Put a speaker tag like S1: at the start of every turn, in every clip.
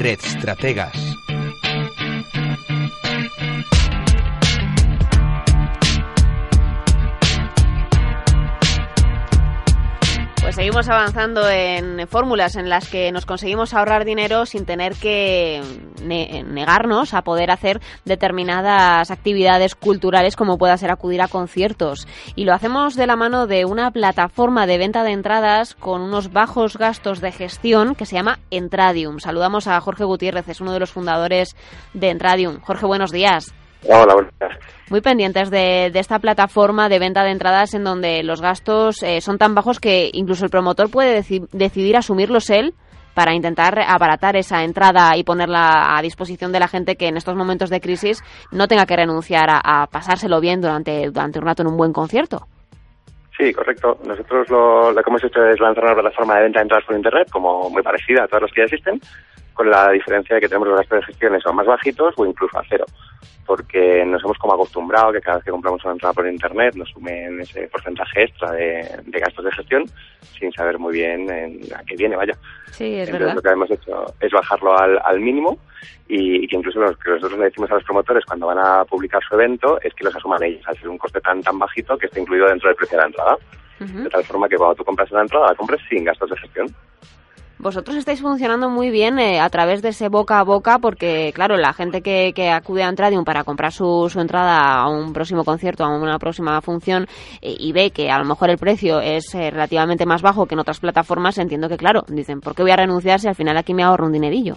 S1: Red Estrategas.
S2: Seguimos avanzando en fórmulas en las que nos conseguimos ahorrar dinero sin tener que negarnos a poder hacer determinadas actividades culturales como pueda ser acudir a conciertos. Y lo hacemos de la mano de una plataforma de venta de entradas con unos bajos gastos de gestión que se llama Entradium. Saludamos a Jorge Gutiérrez, es uno de los fundadores de Entradium. Jorge, buenos días.
S3: Hola,
S2: muy pendientes de, esta plataforma de venta de entradas en donde los gastos eh, son tan bajos que incluso el promotor puede decidir asumirlos él para intentar abaratar esa entrada y ponerla a disposición de la gente que en estos momentos de crisis no tenga que renunciar a, pasárselo bien durante, durante un rato en un buen concierto.
S3: Sí, correcto. Nosotros lo, lo, que hemos hecho es lanzar una plataforma de venta de entradas por Internet, como muy parecida a todas las que ya existen, con la diferencia de que tenemos los gastos de gestión son más bajitos o incluso a cero porque nos hemos como acostumbrado que cada vez que compramos una entrada por internet nos sumen ese porcentaje extra de, gastos de gestión sin saber muy bien a qué viene, vaya.
S2: Sí, es
S3: Entonces lo que hemos hecho es bajarlo al, mínimo y, que incluso lo que nosotros le decimos a los promotores cuando van a publicar su evento es que los asuman ellos, al ser un coste tan tan bajito que está incluido dentro del precio de la entrada. De tal forma que cuando tú compras la entrada la compres sin gastos de gestión.
S2: Vosotros estáis funcionando muy bien eh, a través de ese boca a boca porque, claro, la gente que, que acude a Entradium para comprar su, su, entrada a un próximo concierto, a una próxima función eh, y ve que a lo mejor el precio es eh, relativamente más bajo que en otras plataformas, entiendo que, claro, dicen, ¿por qué voy a renunciar si al final aquí me ahorro un dinerillo?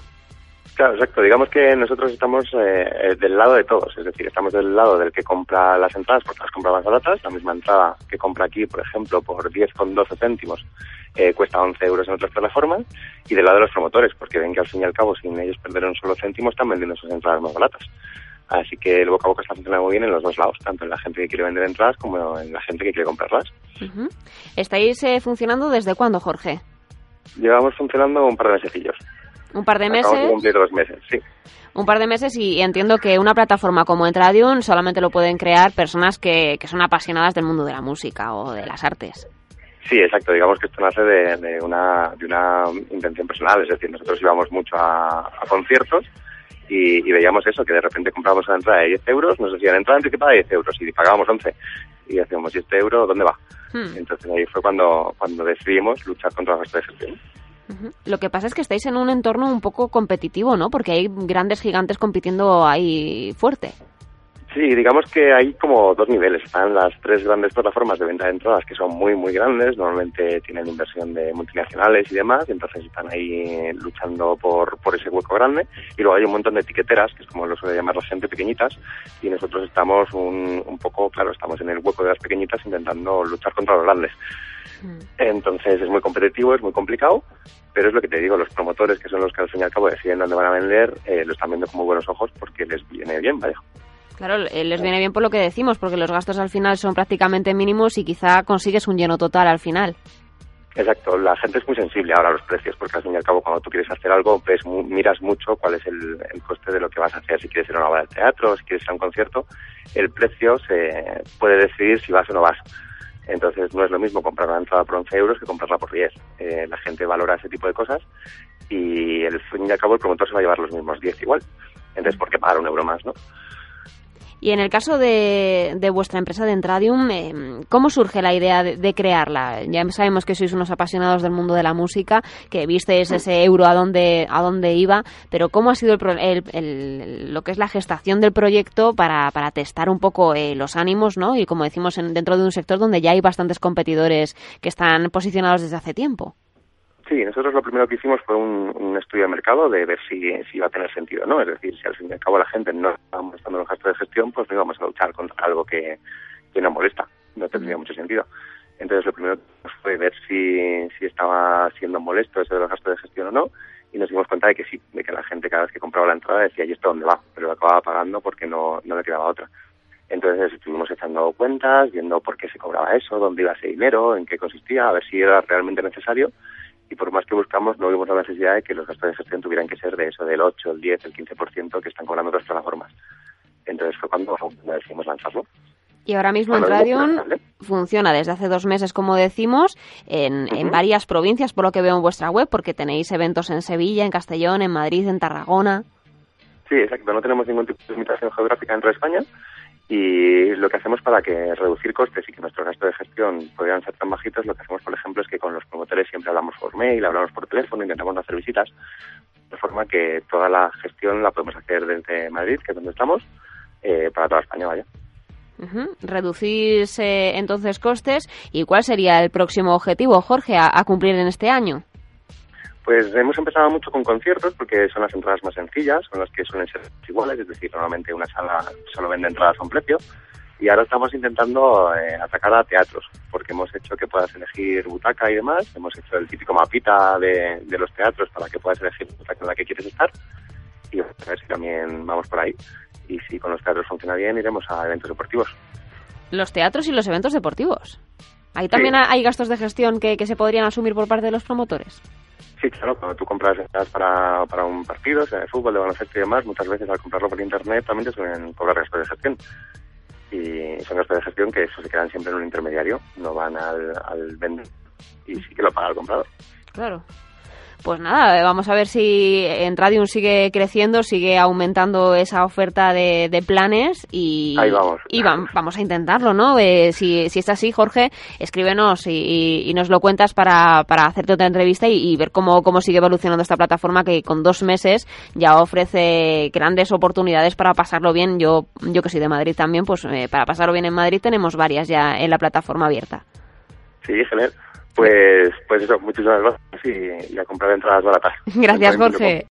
S3: Claro, exacto. Digamos que nosotros estamos del lado de todos, es decir, estamos del lado del que compra las entradas porque las compra más baratas, la misma entrada que compra aquí, por ejemplo, por 10,12 céntimos eh, cuesta 11 euros en otras plataformas, y del lado de los promotores, porque ven que al fin y al cabo, sin ellos perder un solo céntimo, están vendiendo sus entradas más baratas. Así que el boca a boca está funcionando muy bien en los dos lados, tanto en la gente que quiere vender entradas como en la gente que quiere comprarlas.
S2: ¿Estáis eh, funcionando desde cuándo, Jorge?
S3: Llevamos funcionando un par de mesecillos.
S2: ¿Un par de meses?
S3: De cumplir dos meses, sí.
S2: Un par de meses y entiendo que una plataforma como Entradium solamente lo pueden crear personas que, que son apasionadas del mundo de la música o de las artes.
S3: Sí, exacto. Digamos que esto nace de, una, de una intención personal. Es decir, nosotros íbamos mucho a, conciertos y, veíamos eso, que de repente comprábamos una entrada de 10 euros, nos decían entrada anticipada de 10 euros y pagábamos 11. Y decíamos, ¿y este euro dónde va? Hmm. Entonces ahí fue cuando, cuando decidimos luchar contra la gestión.
S2: Lo que pasa es que estáis en un entorno un poco competitivo, ¿no? Porque hay grandes gigantes compitiendo ahí fuerte.
S3: Sí, digamos que hay como dos niveles. Están las tres grandes plataformas de venta de entradas que son muy, muy grandes. Normalmente tienen inversión de multinacionales y demás, y entonces están ahí luchando por, por ese hueco grande. Y luego hay un montón de etiqueteras, que es como lo suele llamar la gente, pequeñitas, y nosotros estamos un, un poco, claro, estamos en el hueco de las pequeñitas intentando luchar contra los grandes. Mm. Entonces es muy competitivo, es muy complicado, pero es lo que te digo, los promotores, que son los que al fin y al cabo deciden dónde van a vender, eh, lo están viendo con muy buenos ojos porque les viene bien, vaya.
S2: Claro, les viene bien por lo que decimos, porque los gastos al final son prácticamente mínimos y quizá consigues un lleno total al final.
S3: Exacto, la gente es muy sensible ahora a los precios, porque al fin y al cabo cuando tú quieres hacer algo, ves, miras mucho cuál es el, coste de lo que vas a hacer. Si quieres ir a una obra de teatro, si quieres ir a un concierto, el precio se puede decidir si vas o no vas. Entonces no es lo mismo comprar una entrada por 11 euros que comprarla por 10. Eh, la gente valora ese tipo de cosas y al fin y al cabo el promotor se va a llevar los mismos 10 igual. Entonces, ¿por qué pagar un euro más, no?
S2: Y en el caso de, vuestra empresa de Entradium, eh, ¿cómo surge la idea de, crearla? Ya sabemos que sois unos apasionados del mundo de la música, que visteis ese euro a dónde, a dónde iba, pero ¿cómo ha sido el, lo que es la gestación del proyecto para, para testar un poco eh, los ánimos, ¿no? Y como decimos, dentro de un sector donde ya hay bastantes competidores que están posicionados desde hace tiempo.
S3: Sí, nosotros lo primero que hicimos fue un, estudio de mercado de ver si, si, iba a tener sentido, ¿no? Es decir, si al fin y al cabo la gente no estaba molestando los gastos de gestión, pues no íbamos a luchar contra algo que, que no molesta, no tendría mucho sentido. Entonces lo primero que fue ver si, si estaba siendo molesto eso de los gastos de gestión o no, y nos dimos cuenta de que sí, de que la gente cada vez que compraba la entrada decía, ¿y esto dónde va? Pero lo acababa pagando porque no, no le quedaba otra. Entonces estuvimos echando cuentas, viendo por qué se cobraba eso, dónde iba ese dinero, en qué consistía, a ver si era realmente necesario y por más que buscamos no vimos la necesidad de que los gastos de gestión tuvieran que ser de eso, del 8, el 10, el 15% que están cobrando otras plataformas. Entonces fue cuando decidimos lanzarlo.
S2: Y ahora mismo en Radion funciona desde hace dos meses, como decimos, en, en, varias provincias, por lo que veo en vuestra web, porque tenéis eventos en Sevilla, en Castellón, en Madrid, en Tarragona.
S3: Sí, exacto. No tenemos ningún tipo de limitación geográfica dentro de España y lo que hacemos para que reducir costes y que nuestros gastos de gestión pudieran ser tan bajitos, lo que hacemos, por ejemplo, es que con los promotores siempre hablamos por mail, hablamos por teléfono, intentamos hacer visitas, de forma que toda la gestión la podemos hacer desde Madrid, que es donde estamos, eh, para toda España, vaya.
S2: Reducir entonces costes. ¿Y cuál sería el próximo objetivo, Jorge, a cumplir en este año?
S3: Pues hemos empezado mucho con conciertos porque son las entradas más sencillas, son las que suelen ser iguales, es decir, normalmente una sala solo vende entradas a un precio. Y ahora estamos intentando eh, atacar a teatros, porque hemos hecho que puedas elegir butaca y demás, hemos hecho el típico mapita de, de los teatros para que puedas elegir la butaca en la que quieres estar. Y a ver si también vamos por ahí. Y si con los teatros funciona bien, iremos a eventos deportivos.
S2: Los teatros y los eventos deportivos. Ahí también hay gastos de gestión que, que se podrían asumir por parte de los promotores.
S3: Sí, claro, cuando tú compras entradas para, para un partido, sea de fútbol, de baloncesto y demás, muchas veces al comprarlo por internet también te suelen cobrar gastos de gestión. Y son gastos de gestión que eso se quedan siempre en un intermediario, no van al, al vender y sí que lo paga el comprador.
S2: Claro pues nada, vamos a ver si en Radium sigue creciendo, sigue aumentando esa oferta de, planes y,
S3: vamos.
S2: y vamos a intentarlo, ¿no? Eh, si, si está así, Jorge, escríbenos y, nos lo cuentas para, para hacerte otra entrevista y, ver cómo, cómo sigue evolucionando esta plataforma que con dos meses ya ofrece grandes oportunidades para pasarlo bien. Yo, yo que soy de Madrid también, pues eh, para pasarlo bien en Madrid tenemos varias ya en la plataforma abierta.
S3: Sí, genial. Pues, pues eso, muchísimas gracias y, y a comprar entradas baratas.
S2: Gracias, Jorge.